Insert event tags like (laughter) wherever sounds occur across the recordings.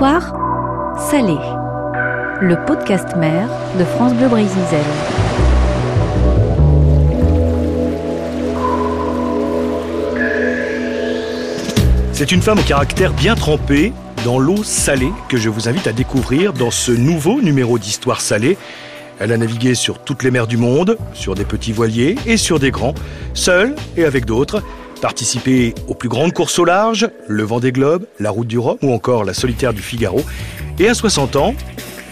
Histoire salée. Le podcast mère de France Bleu Brésil. C'est une femme au caractère bien trempé dans l'eau salée que je vous invite à découvrir dans ce nouveau numéro d'Histoire salée. Elle a navigué sur toutes les mers du monde, sur des petits voiliers et sur des grands, seule et avec d'autres, participé aux plus grandes courses au large, le Vendée Globe, la Route du Rhum ou encore la Solitaire du Figaro. Et à 60 ans,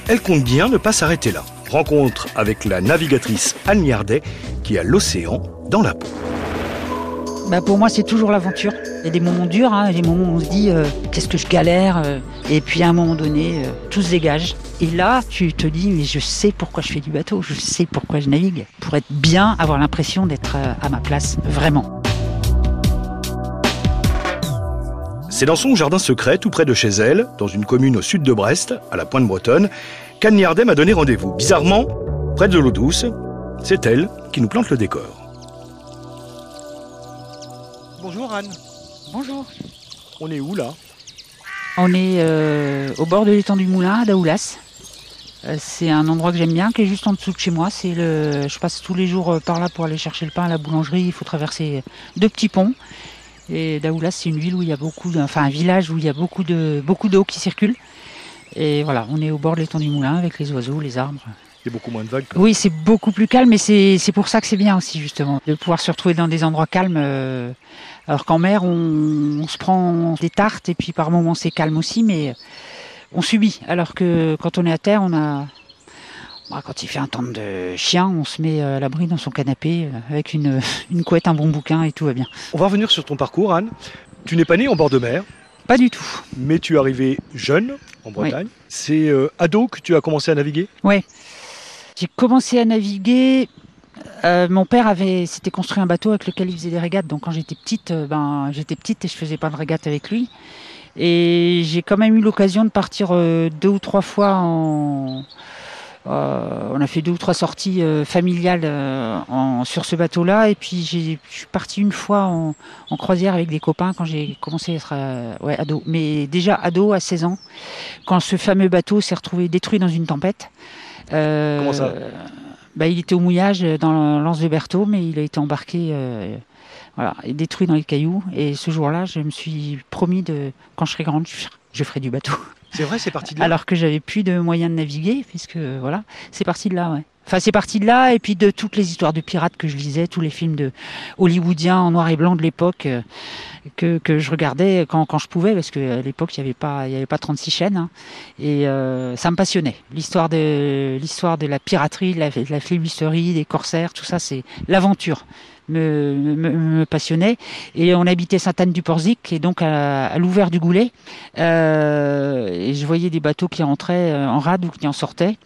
elle compte bien ne pas s'arrêter là. Rencontre avec la navigatrice Anne Yardet qui a l'océan dans la peau. Bah pour moi, c'est toujours l'aventure. Il y a des moments durs, hein, des moments où on se dit euh, qu'est-ce que je galère, euh, et puis à un moment donné, euh, tout se dégage. Et là, tu te dis mais je sais pourquoi je fais du bateau, je sais pourquoi je navigue, pour être bien, avoir l'impression d'être à ma place, vraiment. C'est dans son jardin secret, tout près de chez elle, dans une commune au sud de Brest, à la pointe bretonne, qu'Anne Yardet m'a donné rendez-vous. Bizarrement, près de l'eau douce, c'est elle qui nous plante le décor. Bonjour Anne. Bonjour. On est où là? On est euh, au bord de l'étang du Moulin à Daoulas. Euh, c'est un endroit que j'aime bien, qui est juste en dessous de chez moi. C'est le, je passe tous les jours euh, par là pour aller chercher le pain à la boulangerie. Il faut traverser deux petits ponts. Et Daoulas, c'est une ville où il y a beaucoup, de, enfin un village où il y a beaucoup de beaucoup d'eau qui circule. Et voilà, on est au bord de l'étang du moulin avec les oiseaux, les arbres. Il y a beaucoup moins de vagues. Oui, c'est beaucoup plus calme, mais c'est pour ça que c'est bien aussi justement de pouvoir se retrouver dans des endroits calmes. Euh, alors qu'en mer, on, se prend des tartes et puis par moments c'est calme aussi, mais on subit. Alors que quand on est à terre, on a bah, quand il fait un temps de chien, on se met à l'abri dans son canapé euh, avec une, (laughs) une couette, un bon bouquin et tout va bien. On va revenir sur ton parcours, Anne. Tu n'es pas née en bord de mer. Pas du tout. Mais tu es arrivée jeune en Bretagne. C'est euh, ado que tu as commencé à naviguer? Oui. J'ai commencé à naviguer. Euh, mon père avait s'était construit un bateau avec lequel il faisait des régates. Donc quand j'étais petite, ben j'étais petite et je faisais pas de régates avec lui. Et j'ai quand même eu l'occasion de partir deux ou trois fois en, euh, on a fait deux ou trois sorties euh, familiales euh, sur ce bateau-là. Et puis je suis parti une fois en, croisière avec des copains quand j'ai commencé à être ado. Mais déjà ado à 16 ans, quand ce fameux bateau s'est retrouvé détruit dans une tempête. Comment ça bah, Il était au mouillage dans l'anse de Berthaud, mais il a été embarqué voilà, et détruit dans les cailloux. Et ce jour-là, je me suis promis de, quand je serai grande, je ferai du bateau. C'est vrai, c'est parti de là. Alors que j'avais plus de moyens de naviguer, puisque voilà, c'est parti de là, ouais. Enfin, c'est parti de là, et puis de toutes les histoires de pirates que je lisais, tous les films de hollywoodiens en noir et blanc de l'époque euh, que, que, je regardais quand, je pouvais, parce qu'à l'époque il n'y avait pas il y avait pas 36 chaînes, hein. et euh, ça me passionnait. L'histoire de la piraterie, de la, de des corsaires, tout ça, c'est l'aventure me, passionnait. Et on habitait Sainte-Anne-du-Porzic, et donc à, l'ouvert du Goulet. Euh, et je voyais des bateaux qui entraient euh, en rade ou qui en sortaient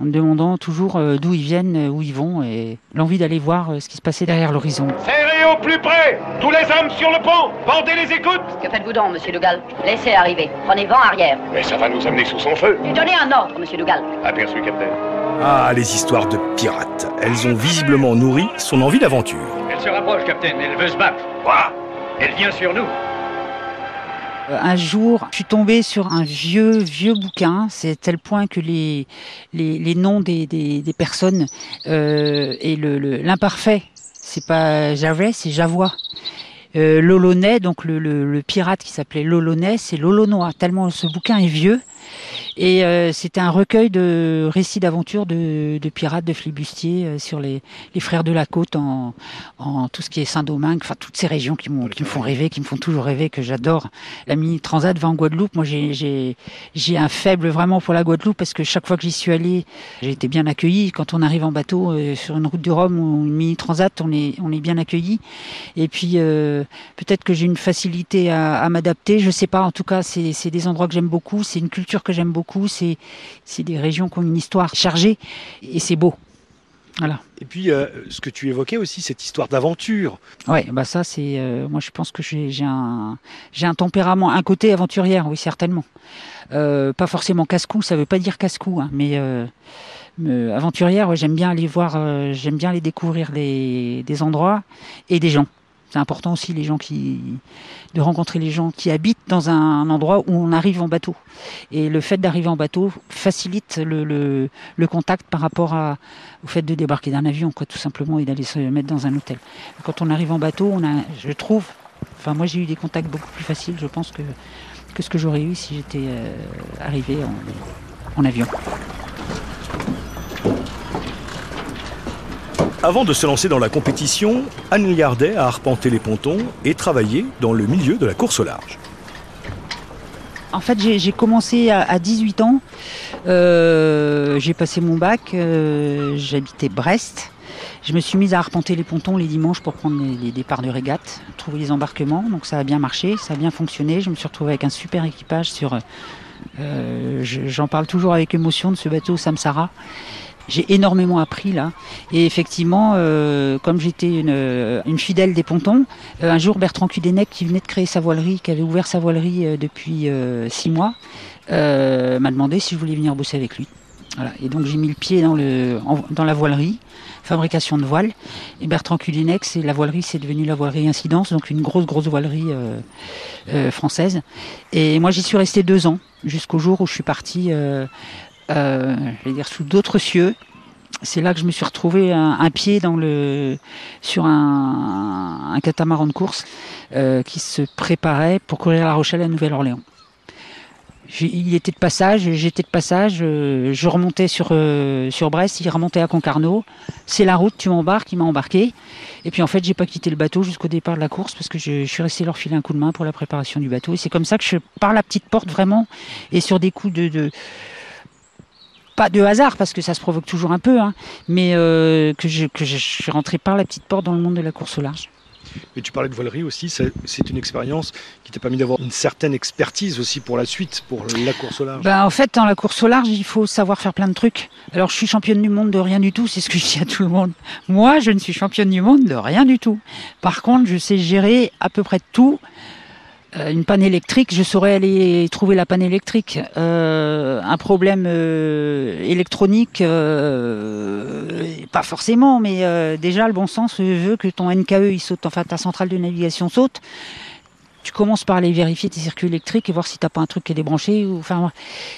en me demandant toujours euh, d'où ils viennent, où ils vont, et l'envie d'aller voir ce qui se passait derrière l'horizon. Serrez au plus près Tous les hommes sur le pont Bandez les écoutes Que faites-vous donc, monsieur Dougal? Laissez arriver. Prenez vent arrière. Mais ça va nous amener sous son feu. Et donnez un ordre, monsieur Dougal. Aperçu, capitaine. Ah, les histoires de pirates. Elles ont visiblement nourri son envie d'aventure. Elle se rapproche, capitaine. Elle veut se battre. Quoi? Elle vient sur nous. Euh, un jour, je suis tombée sur un vieux, vieux bouquin. C'est tel point que les, les, noms des, des, personnes euh, et l'imparfait, le, c'est pas Javet, c'est Javois. Euh, Lolonais, donc le, le, pirate qui s'appelait Lolonais, c'est Lolonois. Tellement ce bouquin est vieux. Et euh, c'était un recueil de récits d'aventures de, de, pirates, de flibustiers euh, sur les, les, frères de la côte en, en tout ce qui est Saint-Domingue, enfin toutes ces régions qui, qui me font rêver, qui me font toujours rêver, que j'adore. La mini transat va en Guadeloupe. Moi, j'ai un faible vraiment pour la Guadeloupe parce que chaque fois que j'y suis allé, j'ai été bien accueilli. Quand on arrive en bateau euh, sur une route du Rhum ou une mini transat, on est, on est bien accueilli. Et puis peut-être que j'ai une facilité à, à m'adapter. Je sais pas. En tout cas, c'est des endroits que j'aime beaucoup. C'est une culture que j'aime beaucoup. C'est des régions qui ont une histoire chargée et c'est beau. Voilà. Et puis, euh, ce que tu évoquais aussi, cette histoire d'aventure. Oui, bah ça, c'est. Euh, moi, je pense que j'ai un, un tempérament, un côté aventurière, oui, certainement. Euh, pas forcément casse-cou, ça veut pas dire casse-cou, hein, mais aventurière, j'aime bien aller voir, j'aime bien aller découvrir des endroits et des gens. C'est important aussi de rencontrer les gens qui habitent dans un endroit où on arrive en bateau. Et le fait d'arriver en bateau facilite le, contact par rapport au fait de débarquer d'un avion, tout simplement, et d'aller se mettre dans un hôtel. Quand on arrive en bateau, je trouve, enfin moi j'ai eu des contacts beaucoup plus faciles, je pense que que ce que j'aurais eu si j'étais euh, arrivé en avion. Avant de se lancer dans la compétition, Anne Liardet a arpenté les pontons et travaillé dans le milieu de la course au large. En fait, j'ai commencé à, à 18 ans. Euh, j'ai passé mon bac. euh, J'habitais Brest. Je me suis mise à arpenter les pontons les dimanches pour prendre les, départs de régate, trouver les embarquements. Donc ça a bien marché, ça a bien fonctionné. Je me suis retrouvée avec un super équipage sur. euh, je- J'en parle toujours avec émotion de ce bateau Samsara. J'ai énormément appris là. Et effectivement, euh, comme j'étais une, euh, une fidèle des pontons, euh, un jour Bertrand Cudenec, qui venait de créer sa voilerie, qui avait ouvert sa voilerie euh, depuis euh, six mois, euh, m'a demandé si je voulais venir bosser avec lui. Voilà. Et donc j'ai mis le pied dans, le, dans la voilerie, fabrication de voiles. Et Bertrand Cudenec, c'est la voilerie, c'est devenu la voilerie Incidence, donc une grosse grosse voilerie euh, euh, française. Et moi j'y suis resté deux ans, jusqu'au jour où je suis parti, euh, euh, je vais dire sous d'autres cieux. C'est là que je me suis retrouvé un, pied dans le sur un, un catamaran de course euh, qui se préparait pour courir La Rochelle à Nouvelle-Orléans. Il était de passage, j'étais de passage, euh, je remontais sur, euh, sur Brest, il remontait à Concarneau. C'est la route, tu m'embarques, il m'a embarqué. Et puis en fait, j'ai pas quitté le bateau jusqu'au départ de la course parce que je, je suis resté leur filer un coup de main pour la préparation du bateau. Et c'est comme ça que je, par la petite porte vraiment, et sur des coups de, de pas de hasard parce que ça se provoque toujours un peu, hein, mais euh, que, je, que je suis rentré par la petite porte dans le monde de la course au large. Et tu parlais de voilerie aussi, c'est c'est une expérience qui t'a permis d'avoir une certaine expertise aussi pour la suite, pour la course au large. Ben, en fait, dans la course au large, il faut savoir faire plein de trucs. Alors, je suis championne du monde de rien du tout, c'est ce que je dis à tout le monde. Moi, je ne suis championne du monde de rien du tout. Par contre, je sais gérer à peu près tout. Euh, une panne électrique, je saurais aller trouver la panne électrique. Euh, un problème euh, électronique, euh, pas forcément, mais euh, déjà le bon sens veut que ton NKE il saute, enfin ta centrale de navigation saute. Tu commences par aller vérifier tes circuits électriques et voir si t'as pas un truc qui est débranché. Ou, enfin,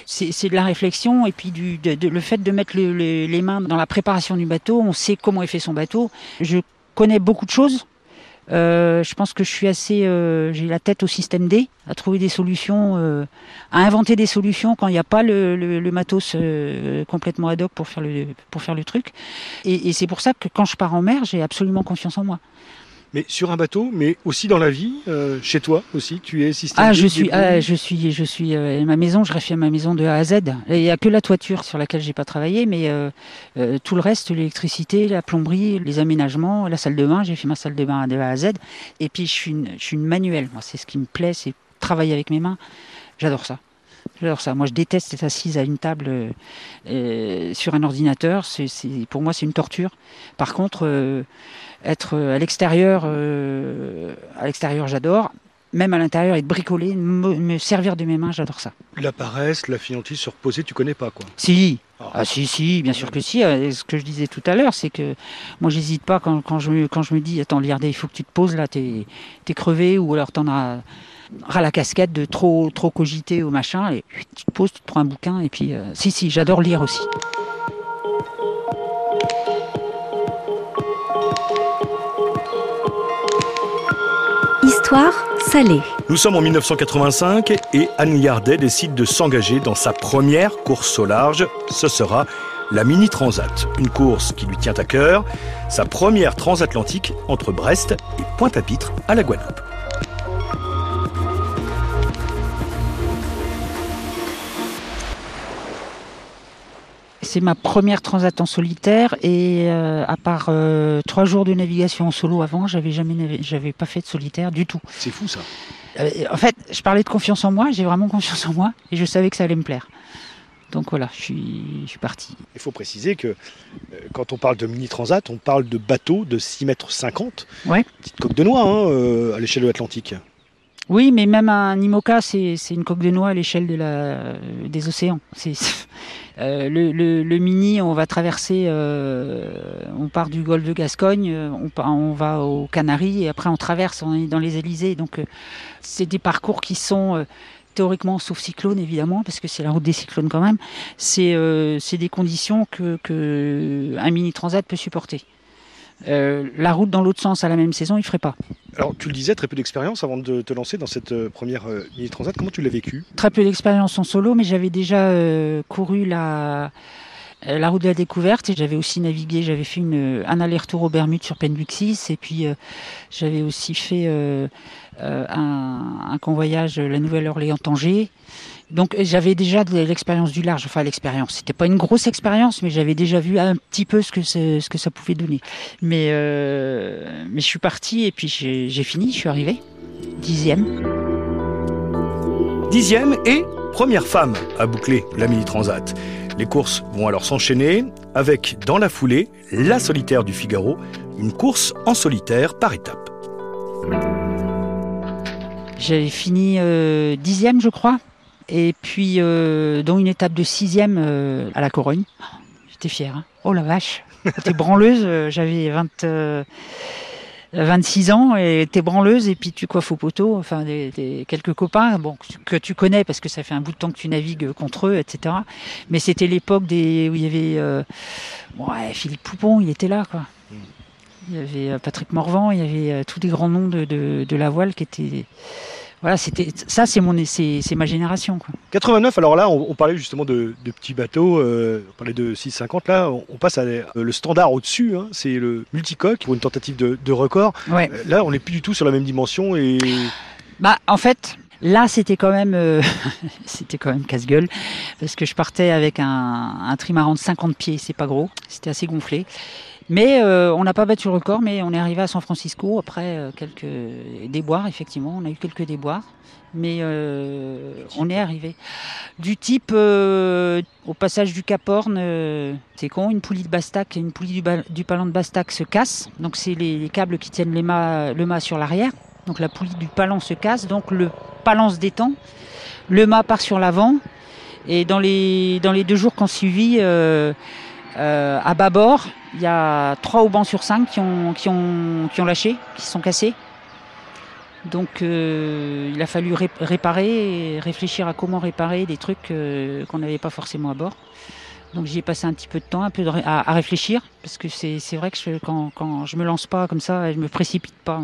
c'est c'est de la réflexion et puis du, de, de- le fait de mettre le- le- les mains dans la préparation du bateau. On sait comment est fait son bateau. Je connais beaucoup de choses. Euh, je pense que je suis assez, euh, j'ai la tête au système D, à trouver des solutions, euh, à inventer des solutions quand il n'y a pas le, le- le matos euh, complètement ad hoc pour faire le pour faire le truc. Et, et c'est pour ça que quand je pars en mer, j'ai absolument confiance en moi. Mais sur un bateau, mais aussi dans la vie, euh, chez toi aussi, tu es système. Ah, je suis, ah, je suis, je suis. euh, ma maison, je refais ma maison de A à Z. Il n'y a que la toiture sur laquelle j'ai pas travaillé, mais euh, tout le reste, l'électricité, la plomberie, les aménagements, la salle de bain, j'ai fait ma salle de bain de A à Z. Et puis je suis une, je suis une manuelle. Moi, c'est ce qui me plaît, c'est travailler avec mes mains. J'adore ça. J'adore ça. Moi, je déteste être assise à une table euh, euh, sur un ordinateur. C'est, pour moi, c'est une torture. Par contre, euh, être à l'extérieur, euh, à l'extérieur, j'adore. Même à l'intérieur, être bricolé, me, me servir de mes mains, j'adore ça. La paresse, la fiantise, se reposer, tu connais pas quoi. Si, Ah. ah si, si, bien sûr que si. Ce que je disais tout à l'heure, c'est que moi, j'hésite pas quand, quand, je, me- quand je me dis, attends, Liardet, il faut que tu te poses là, t'es es crevé, ou alors t'en as ras la casquette de trop, trop cogiter au machin, et tu te poses, tu te prends un bouquin, et puis, euh, si, si, j'adore lire aussi. Histoire salée. Nous sommes en 1985 et Anne Liardet décide de s'engager dans sa première course au large. Ce sera la Mini Transat, une course qui lui tient à cœur, sa première transatlantique entre Brest et Pointe-à-Pitre à la Guadeloupe. C'est ma première transat en solitaire, et euh, à part euh, trois jours de navigation en solo avant, j'avais jamais, j'avais pas fait de solitaire du tout. C'est fou ça. Euh, en fait, je parlais de confiance en moi, j'ai vraiment confiance en moi et je savais que ça allait me plaire. Donc voilà, je suis, je suis parti. Il faut préciser que quand on parle de Mini Transat, on parle de bateau de 6 mètres 50, Ouais. petite coque de noix hein, à l'échelle de l'Atlantique. Oui, mais même un IMOCA, c'est une coque de noix à l'échelle des océans. (laughs) Euh, le, mini, on va traverser, euh, on part du golfe de Gascogne, euh, on, on va aux Canaries et après on traverse, on est dans les Élysées. Donc c'est des parcours qui sont théoriquement, sauf cyclone évidemment, parce que c'est la route des cyclones quand même, c'est c'est des conditions que, que un mini transat peut supporter. Euh, la route dans l'autre sens à la même saison, il ferait pas. Alors, tu le disais, très peu d'expérience avant de te lancer dans cette euh, première euh, mini transat. Comment tu l'as vécu? Très peu d'expérience en solo, mais j'avais déjà euh, couru la, euh, la route de la découverte et j'avais aussi navigué, j'avais fait une, un aller-retour aux Bermudes sur Penduxis et puis euh, j'avais aussi fait euh, euh, un, un convoyage euh, la Nouvelle-Orléans-Tanger. Donc j'avais déjà de l'expérience du large, enfin l'expérience. C'était pas une grosse expérience, mais j'avais déjà vu un petit peu ce que, ce que ça pouvait donner. Mais, euh, mais je suis parti et puis j'ai j'ai fini, je suis arrivé. Dixième. Dixième et première femme à boucler la mini transat. Les courses vont alors s'enchaîner avec, dans la foulée, la solitaire du Figaro, une course en solitaire par étapes. J'avais fini euh, dixième, je crois, et puis euh, dont une étape de sixième euh, à la Corogne. J'étais fière. hein. Oh la vache, (laughs) t'es branleuse. euh, J'avais 20, euh, 26 ans et t'es branleuse et puis tu coiffes au poteau. Enfin, des, des- quelques copains, bon que tu connais parce que ça fait un bout de temps que tu navigues contre eux, etc. Mais c'était l'époque des où il y avait euh, ouais, Philippe Poupon, il était là quoi. Il y avait euh, Patrick Morvan, il y avait euh, tous les grands noms de, de, de la voile qui étaient. Voilà, c'était ça, c'est mon, c'est, c'est ma génération. Quoi. 89, alors là, on, on parlait justement de, de petits bateaux, euh, on parlait de 650, là, on, on passe à euh, le standard au-dessus, hein, c'est le multicoque pour une tentative de, de record. Ouais. Euh, Là, on n'est plus du tout sur la même dimension et Bah, en fait, là, c'était quand même, euh, (laughs) c'était quand même casse-gueule parce que je partais avec un, un trimaran de 50 pieds, c'est pas gros, c'était assez gonflé. Mais euh, on n'a pas battu le record, mais on est arrivé à San Francisco après euh, quelques déboires, effectivement, on a eu quelques déboires. Mais euh, on est arrivé. Du type, euh, au passage du Cap Horn, euh, c'est con, une poulie de Bastac, une poulie du, palan de Bastac se casse. Donc c'est les, les câbles qui tiennent les mâts, le mât sur l'arrière. Donc la poulie du palan se casse, donc le palan se détend, le mât part sur l'avant. Et dans les, dans les deux jours qu'on suivi, euh, euh, à bâbord, il y a trois haubans sur cinq qui ont, qui ont, qui ont lâché, qui se sont cassés. Donc euh, il a fallu ré- réparer réfléchir à comment réparer des trucs euh, qu'on n'avait pas forcément à bord. Donc j'y ai passé un petit peu de temps, un peu de à, à réfléchir, parce que c'est vrai que je, quand, quand je me lance pas comme ça, je me précipite pas.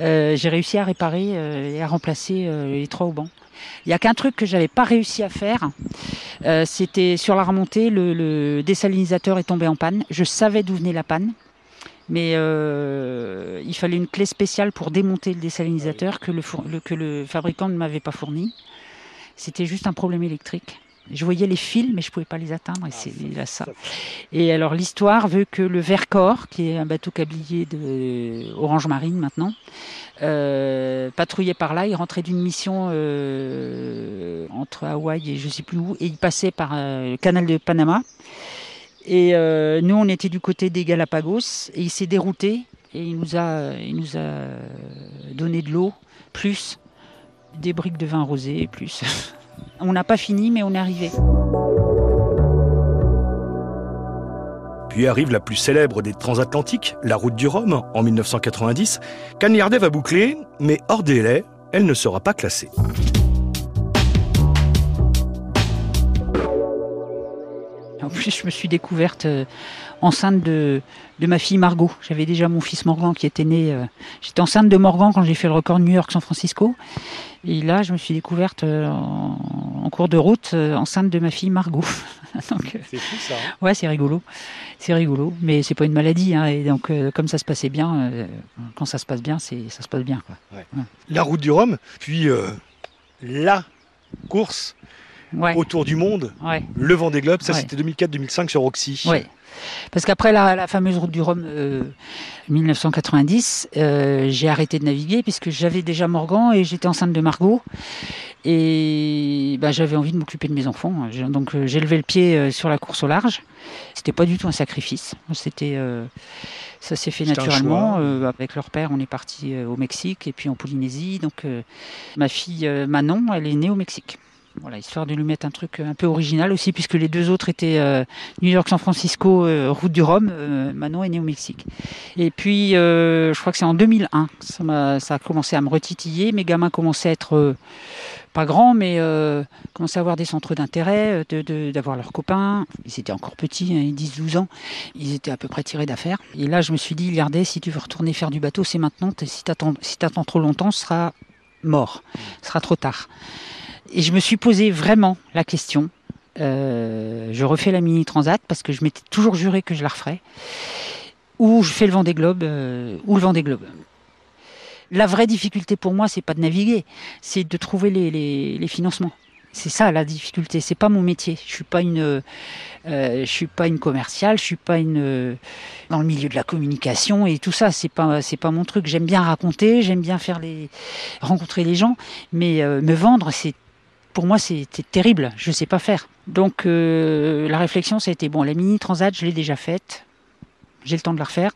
Euh, j'ai réussi à réparer euh, et à remplacer euh, les trois haubans. Il y a qu'un truc que j'avais pas réussi à faire, euh, c'était sur la remontée, le, le désalinisateur est tombé en panne. Je savais d'où venait la panne, mais euh, il fallait une clé spéciale pour démonter le désalinisateur que le, four- le- que le fabricant ne m'avait pas fourni. C'était juste un problème électrique. Je voyais les fils, mais je pouvais pas les atteindre, et c'est là ça. Et alors l'histoire veut que le Vercors, qui est un bateau câblier de Orange Marine maintenant, euh, patrouillait par là. Il rentrait d'une mission euh, entre Hawaï et je sais plus où, et il passait par euh, le canal de Panama. Et euh, nous, on était du côté des Galapagos, et il s'est dérouté et il nous a, il nous a donné de l'eau plus des briques de vin rosé plus. (laughs) On n'a pas fini, mais on est arrivé. Puis arrive la plus célèbre des transatlantiques, la route du Rhum, en 1990. Cagnardet va boucler, mais hors délai, elle ne sera pas classée. Plus, je me suis découverte euh, enceinte de, de ma fille Margot. J'avais déjà mon fils Morgan qui était né. euh, J'étais enceinte de Morgan quand j'ai fait le record New York-San Francisco. Et là, je me suis découverte euh, en, en cours de route enceinte de ma fille Margot. (laughs) C'est fou ça. hein. ouais, c'est rigolo. C'est rigolo. Mais c'est pas une maladie. hein, et donc, comme ça se passait bien, quand ça se passe bien, c'est ça se passe bien. Quoi. La route du Rhum, puis la course Ouais, autour du monde, ouais. le Vendée Globe, ça Ouais. c'était 2004-2005 sur Roxy. Parce qu'après la, la fameuse route du Rhum euh, 1990, euh, j'ai arrêté de naviguer puisque j'avais déjà Morgan et j'étais enceinte de Margot. Et bah, j'avais envie de m'occuper de mes enfants. Donc j'ai levé le pied sur la course au large. C'était pas du tout un sacrifice. C'était ça s'est fait naturellement. avec leur père, on est parti au Mexique et puis en Polynésie. Donc ma fille Manon, elle est née au Mexique. Voilà, histoire de lui mettre un truc un peu original aussi, puisque les deux autres étaient euh, New York-San Francisco, euh, route du Rhum. Euh, Manon est né au Mexique. Et puis, je crois que c'est en 2001, ça a, commencé à me retitiller. Mes gamins commençaient à être pas grands, mais commençaient à avoir des centres d'intérêt, d'avoir leurs copains. Ils étaient encore petits, hein, 10-12 ans. Ils étaient à peu près tirés d'affaires. Et là, je me suis dit, regardez, si tu veux retourner faire du bateau, c'est maintenant. Si tu attends, si trop longtemps, ce sera mort. Ce sera trop tard. Et je me suis posé vraiment la question. Euh, je refais la mini transat parce que je m'étais toujours juré que je la referais. Ou je fais le vent des globes, euh, ou le vent des globes. La vraie difficulté pour moi, c'est pas de naviguer, c'est de trouver les, financements. C'est ça la difficulté. C'est pas mon métier. Je suis pas une, euh, je suis pas une commerciale. Je suis pas une dans le milieu de la communication et tout ça. C'est pas, c'est pas mon truc. J'aime bien raconter, j'aime bien faire les, rencontrer les gens, mais me vendre, c'est pour moi, c'était terrible. Je ne sais pas faire. Donc, euh, la réflexion, ça a été bon, la mini transat, je l'ai déjà faite. J'ai le temps de la refaire.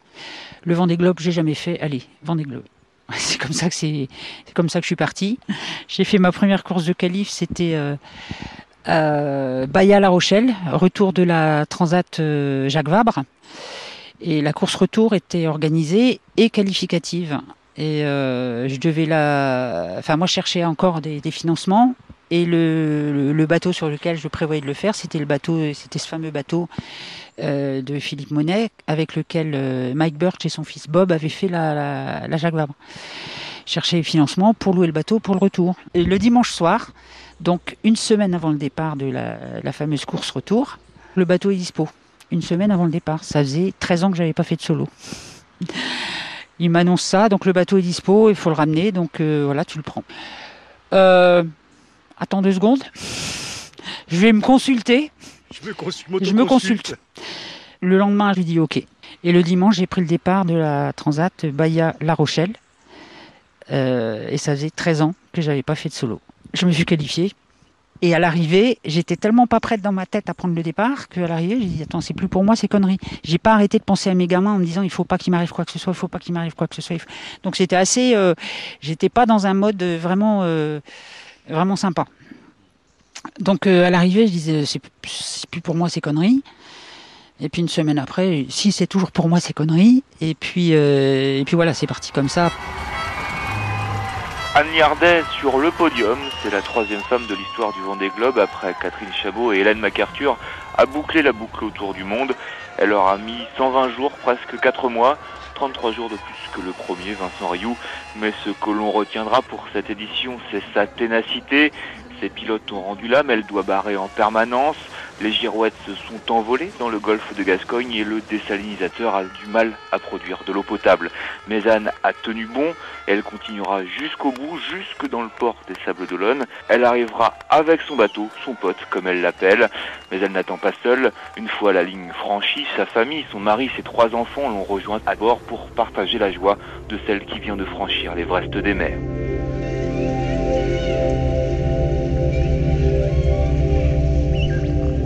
Le vent des globes, j'ai jamais fait. Allez, vent des globes. (laughs) C'est comme ça que c'est, comme ça que je suis parti. J'ai fait ma première course de qualif, c'était euh, euh La Rochelle, retour de la Transat euh, Jacques Vabre. Et la course retour était organisée et qualificative. Et je devais la, enfin moi je cherchais encore des financements et le, bateau sur lequel je prévoyais de le faire, c'était le bateau, c'était ce fameux bateau euh, de Philippe Monet, avec lequel euh, Mike Birch et son fils Bob avaient fait la, la, Jacques Vabre. Chercher financement pour louer le bateau pour le retour. Et le dimanche soir, donc une semaine avant le départ de la, la fameuse course retour, le bateau est dispo. Une semaine avant le départ. Ça faisait 13 ans que j'avais pas fait de solo. Il m'annonce ça, donc le bateau est dispo, il faut le ramener, donc euh, voilà, tu le prends. Euh, Attends deux secondes. Je vais me consulter. Je me, consulte. Le lendemain, je lui dis OK. Et le dimanche, j'ai pris le départ de la Transat Bahia-La Rochelle. Euh, et ça faisait 13 ans que j'avais pas fait de solo. Je me suis qualifié. Et à l'arrivée, j'étais tellement pas prête dans ma tête à prendre le départ qu'à l'arrivée, j'ai dit attends, c'est plus pour moi, c'est conneries. J'ai pas arrêté de penser à mes gamins en me disant il faut pas qu'il m'arrive quoi que ce soit, il faut pas qu'il m'arrive quoi que ce soit. Donc c'était assez, euh, j'étais pas dans un mode vraiment euh, vraiment sympa. Donc euh, à l'arrivée, je disais c'est plus pour moi ces conneries. Et puis une semaine après, si c'est toujours pour moi ces conneries. Et puis euh, et puis voilà, c'est parti comme ça. Anne Yardet sur le podium, c'est la troisième femme de l'histoire du Vendée Globe après Catherine Chabot et Hélène MacArthur a bouclé la boucle autour du monde. Elle aura mis 120 jours, presque 4 mois, 33 jours de plus que le premier, Vincent Rioux. Mais ce que l'on retiendra pour cette édition, c'est sa ténacité. Ses pilotes ont rendu l'âme, elle doit barrer en permanence. Les girouettes se sont envolées dans le golfe de Gascogne et le désalinisateur a du mal à produire de l'eau potable. Mais Anne a tenu bon elle continuera jusqu'au bout, jusque dans le port des Sables d'Olonne. Elle arrivera avec son bateau, son pote comme elle l'appelle, mais elle n'attend pas seule. Une fois la ligne franchie, sa famille, son mari, ses trois enfants l'ont rejointe à bord pour partager la joie de celle qui vient de franchir l'Everest des mers.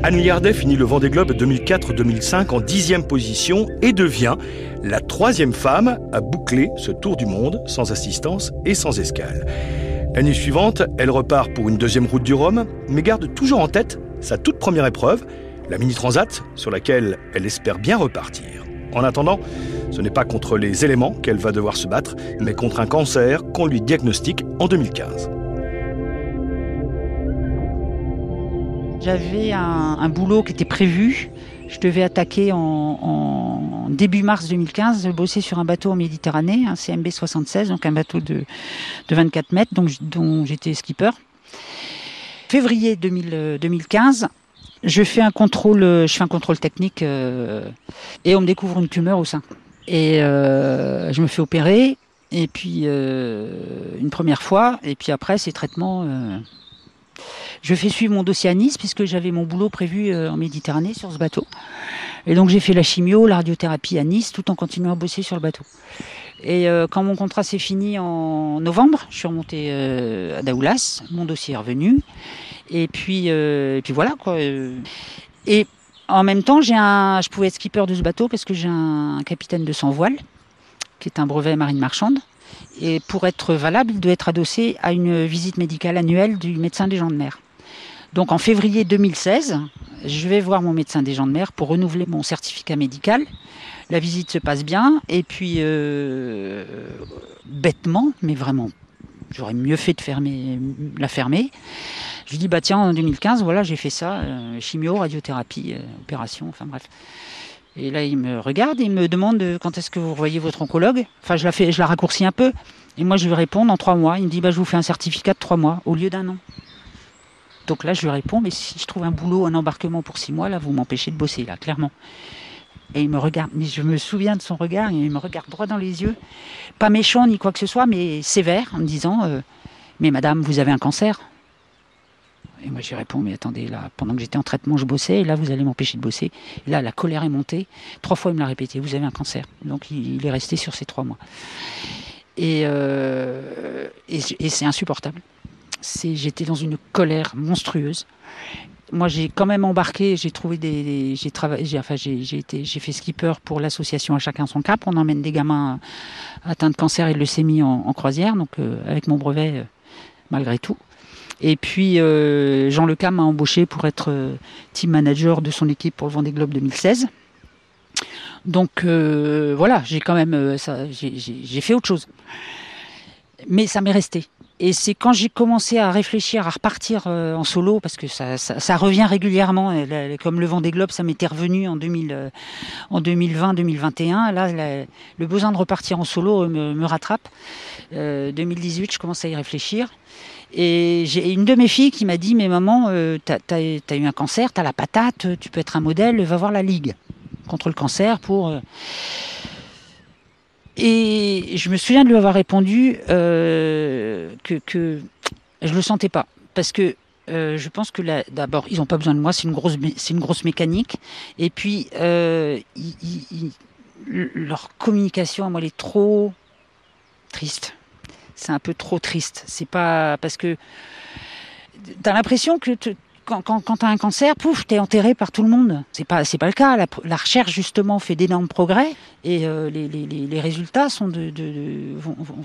Anne Liardet finit le Vendée Globe 2004-2005 en dixième position et devient la troisième femme à boucler ce tour du monde sans assistance et sans escale. L'année suivante, elle repart pour une deuxième route du Rhum, mais garde toujours en tête sa toute première épreuve, la Mini Transat, sur laquelle elle espère bien repartir. En attendant, ce n'est pas contre les éléments qu'elle va devoir se battre, mais contre un cancer qu'on lui diagnostique en 2015. J'avais un, boulot qui était prévu. Je devais attaquer en, début mars 2015, bosser sur un bateau en Méditerranée, un CMB 76, donc un bateau de, 24 mètres, dont j'étais skipper. Février 2015, je fais un contrôle, je fais un contrôle technique euh, et on me découvre une tumeur au sein. Et euh, je me fais opérer, et puis euh, une première fois, et puis après ces traitements Je fais suivre mon dossier à Nice puisque j'avais mon boulot prévu euh, en Méditerranée sur ce bateau. Et donc j'ai fait la chimio, la radiothérapie à Nice tout en continuant à bosser sur le bateau. Et euh, quand mon contrat s'est fini en novembre, je suis remonté euh, à Daoulas, mon dossier est revenu. Et puis, euh, et puis voilà quoi. Et en même temps, j'ai un, je pouvais être skipper de ce bateau parce que j'ai un capitaine de sans voile, qui est un brevet marine marchande. Et pour être valable, il doit être adossé à une visite médicale annuelle du médecin des gens de mer. Donc en février 2016, je vais voir mon médecin des gens de mer pour renouveler mon certificat médical. La visite se passe bien et puis euh, bêtement, mais vraiment, j'aurais mieux fait de fermer, la fermer. Je lui dis bah tiens en 2015 voilà j'ai fait ça, euh, chimio, radiothérapie, euh, opération, enfin bref. Et là il me regarde et il me demande quand est-ce que vous revoyez votre oncologue? Enfin je la fais, je la raccourcis un peu. Et moi je lui réponds dans trois mois. Il me dit bah je vous fais un certificat de trois mois au lieu d'un an. Donc là, je lui réponds, mais si je trouve un boulot, un embarquement pour six mois, là, vous m'empêchez de bosser, là, clairement. Et il me regarde, mais je me souviens de son regard, il me regarde droit dans les yeux, pas méchant ni quoi que ce soit, mais sévère, en me disant, euh, mais madame, vous avez un cancer Et moi, lui réponds, mais attendez, là, pendant que j'étais en traitement, je bossais, et là, vous allez m'empêcher de bosser. Et là, la colère est montée. Trois fois, il me l'a répété, vous avez un cancer. Donc, il, est resté sur ces trois mois. Et, euh, c'est insupportable j'étais dans une colère monstrueuse. Moi, j'ai quand même embarqué, j'ai trouvé des, j'ai travaillé, enfin, j'ai, été, j'ai fait skipper pour l'association à chacun son cap. On emmène des gamins atteints de cancer et de leucémie en, en croisière, donc euh, avec mon brevet euh, malgré tout. Et puis euh, Jean Lecam m'a embauché pour être euh, team manager de son équipe pour le Vendée Globe 2016. Donc euh, voilà, j'ai quand même j'ai fait autre chose. Mais ça m'est resté. Et c'est quand j'ai commencé à réfléchir à repartir euh, en solo, parce que ça, ça, ça revient régulièrement, là, comme le Vendée Globe, ça m'était revenu en, 2000, euh, en 2020-2021. Là, le besoin de repartir en solo me, rattrape. Euh, 2018, je commence à y réfléchir. Et j'ai une de mes filles qui m'a dit, mais maman, euh, t'as as, eu un cancer, t'as la patate, tu peux être un modèle, va voir la Ligue contre le cancer pour... euh, et je me souviens de lui avoir répondu euh, que, que je le sentais pas. Parce que euh, je pense que d'abord, ils n'ont pas besoin de moi, c'est une grosse, une grosse mécanique. Et puis, euh, leur communication, moi, elle est trop triste. C'est un peu trop triste. C'est pas parce que t'as l'impression que quand, quand t'as un cancer, pouf, t'es enterré par tout le monde. C'est pas, pas le cas. La, la recherche justement fait d'énormes progrès et euh, les, les, les, résultats sont de, de,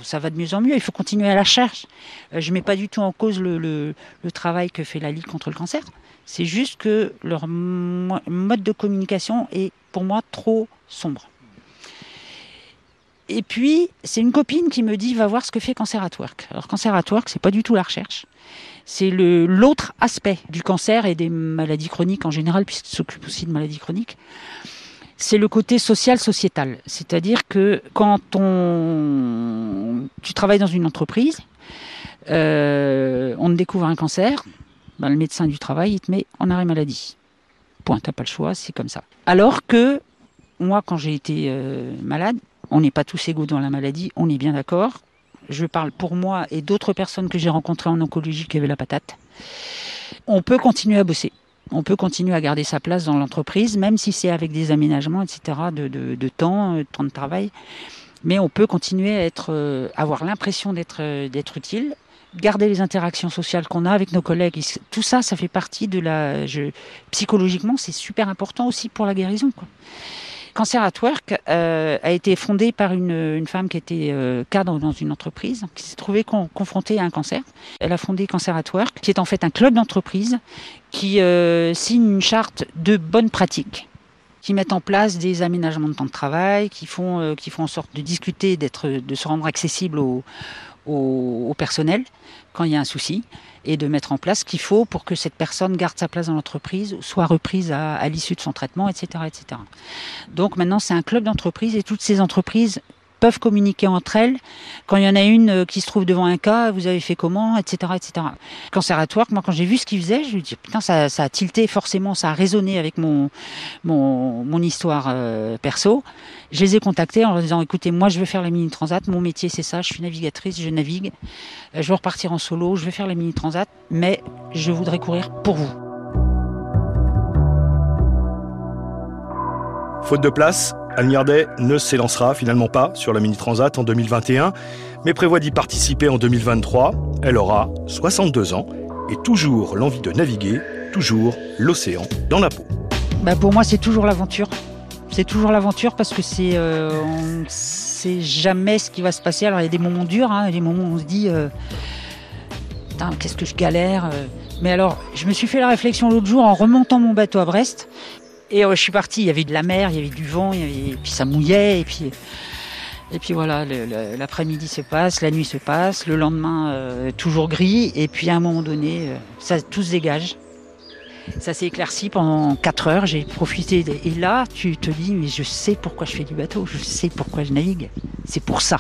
ça va de mieux en mieux. Il faut continuer à la recherche. Euh, je mets pas du tout en cause le, le, le travail que fait la Ligue contre le cancer. C'est juste que leur mo- mode de communication est pour moi trop sombre. Et puis, c'est une copine qui me dit va voir ce que fait Cancer at Work. Alors, Cancer at Work, c'est pas du tout la recherche. C'est l'autre aspect du cancer et des maladies chroniques en général, puisqu'il s'occupe aussi de maladies chroniques. C'est le côté social sociétal. C'est-à-dire que quand on tu travailles dans une entreprise, euh, on découvre un cancer, ben, le médecin du travail il te met en arrêt maladie. Point, t'as pas le choix, c'est comme ça. Alors que moi, quand j'ai été euh, malade, on n'est pas tous égaux dans la maladie, on est bien d'accord. Je parle pour moi et d'autres personnes que j'ai rencontrées en oncologie qui avaient la patate. On peut continuer à bosser. On peut continuer à garder sa place dans l'entreprise, même si c'est avec des aménagements, etc., de, de, temps, euh, de temps de travail. Mais on peut continuer à être, euh, avoir l'impression d'être, euh, d'être utile, garder les interactions sociales qu'on a avec nos collègues. Tout ça, ça fait partie de la. Psychologiquement, c'est super important aussi pour la guérison. Cancer at Work euh, a été fondé par une, femme qui était euh, cadre dans une entreprise, qui s'est trouvée con- confrontée à un cancer. Elle a fondé Cancer at Work, qui est en fait un club d'entreprise qui euh, signe une charte de bonnes pratiques qui mettent en place des aménagements de temps de travail, qui font, qui font en sorte de discuter, de se rendre accessible au, au, personnel quand il y a un souci, et de mettre en place ce qu'il faut pour que cette personne garde sa place dans l'entreprise, soit reprise à, à l'issue de son traitement, etc., etc. Donc maintenant, c'est un club d'entreprise et toutes ces entreprises peuvent communiquer entre elles. Quand il y en a une euh, qui se trouve devant un cas, vous avez fait comment, etc., etc. Cancer at Work, moi, quand j'ai vu ce qu'ils faisaient, je me dis putain, ça, ça a tilté forcément, ça a résonné avec mon mon, mon histoire euh, perso. Je les ai contactés en leur disant écoutez, moi, je veux faire la mini transat, mon métier c'est ça, je suis navigatrice, je navigue, Euh, je veux repartir en solo, je veux faire la mini transat, mais je voudrais courir pour vous. Faute de place, Anne ne s'élancera finalement pas sur la Mini Transat en 2021, mais prévoit d'y participer en 2023. Elle aura 62 ans et toujours l'envie de naviguer, toujours l'océan dans la peau. Bah pour moi, c'est toujours l'aventure. C'est toujours l'aventure parce que c'est, euh, jamais ce qui va se passer. Alors il y a des moments durs, hein, des moments où on se dit, euh, qu'est-ce que je galère. euh. Mais alors, je me suis fait la réflexion l'autre jour en remontant mon bateau à Brest. Et euh, je suis parti, il y avait de la mer, il y avait du vent, et puis ça mouillait, et puis, et puis voilà, l'après-midi se passe, la nuit se passe, le lendemain euh, toujours gris, et puis à un moment donné, euh, ça tout se dégage. Ça s'est éclairci pendant 4 heures, j'ai profité. Et là, tu te dis, mais je sais pourquoi je fais du bateau, je sais pourquoi je navigue. C'est pour ça.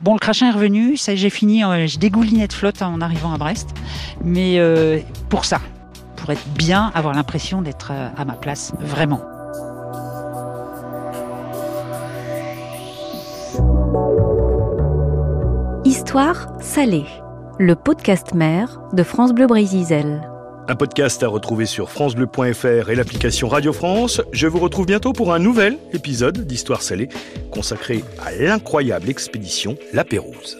Bon, le crachin est revenu, j'ai fini, je dégoulinais de flotte en arrivant à Brest. Mais pour ça, pour être bien, avoir l'impression d'être euh, à ma place, vraiment. Histoire salée. Le podcast mère de France Bleu Brésil. Un podcast à retrouver sur francebleu.fr et l'application Radio France. Je vous retrouve bientôt pour un nouvel épisode d'Histoire salée consacré à l'incroyable expédition La Pérouse.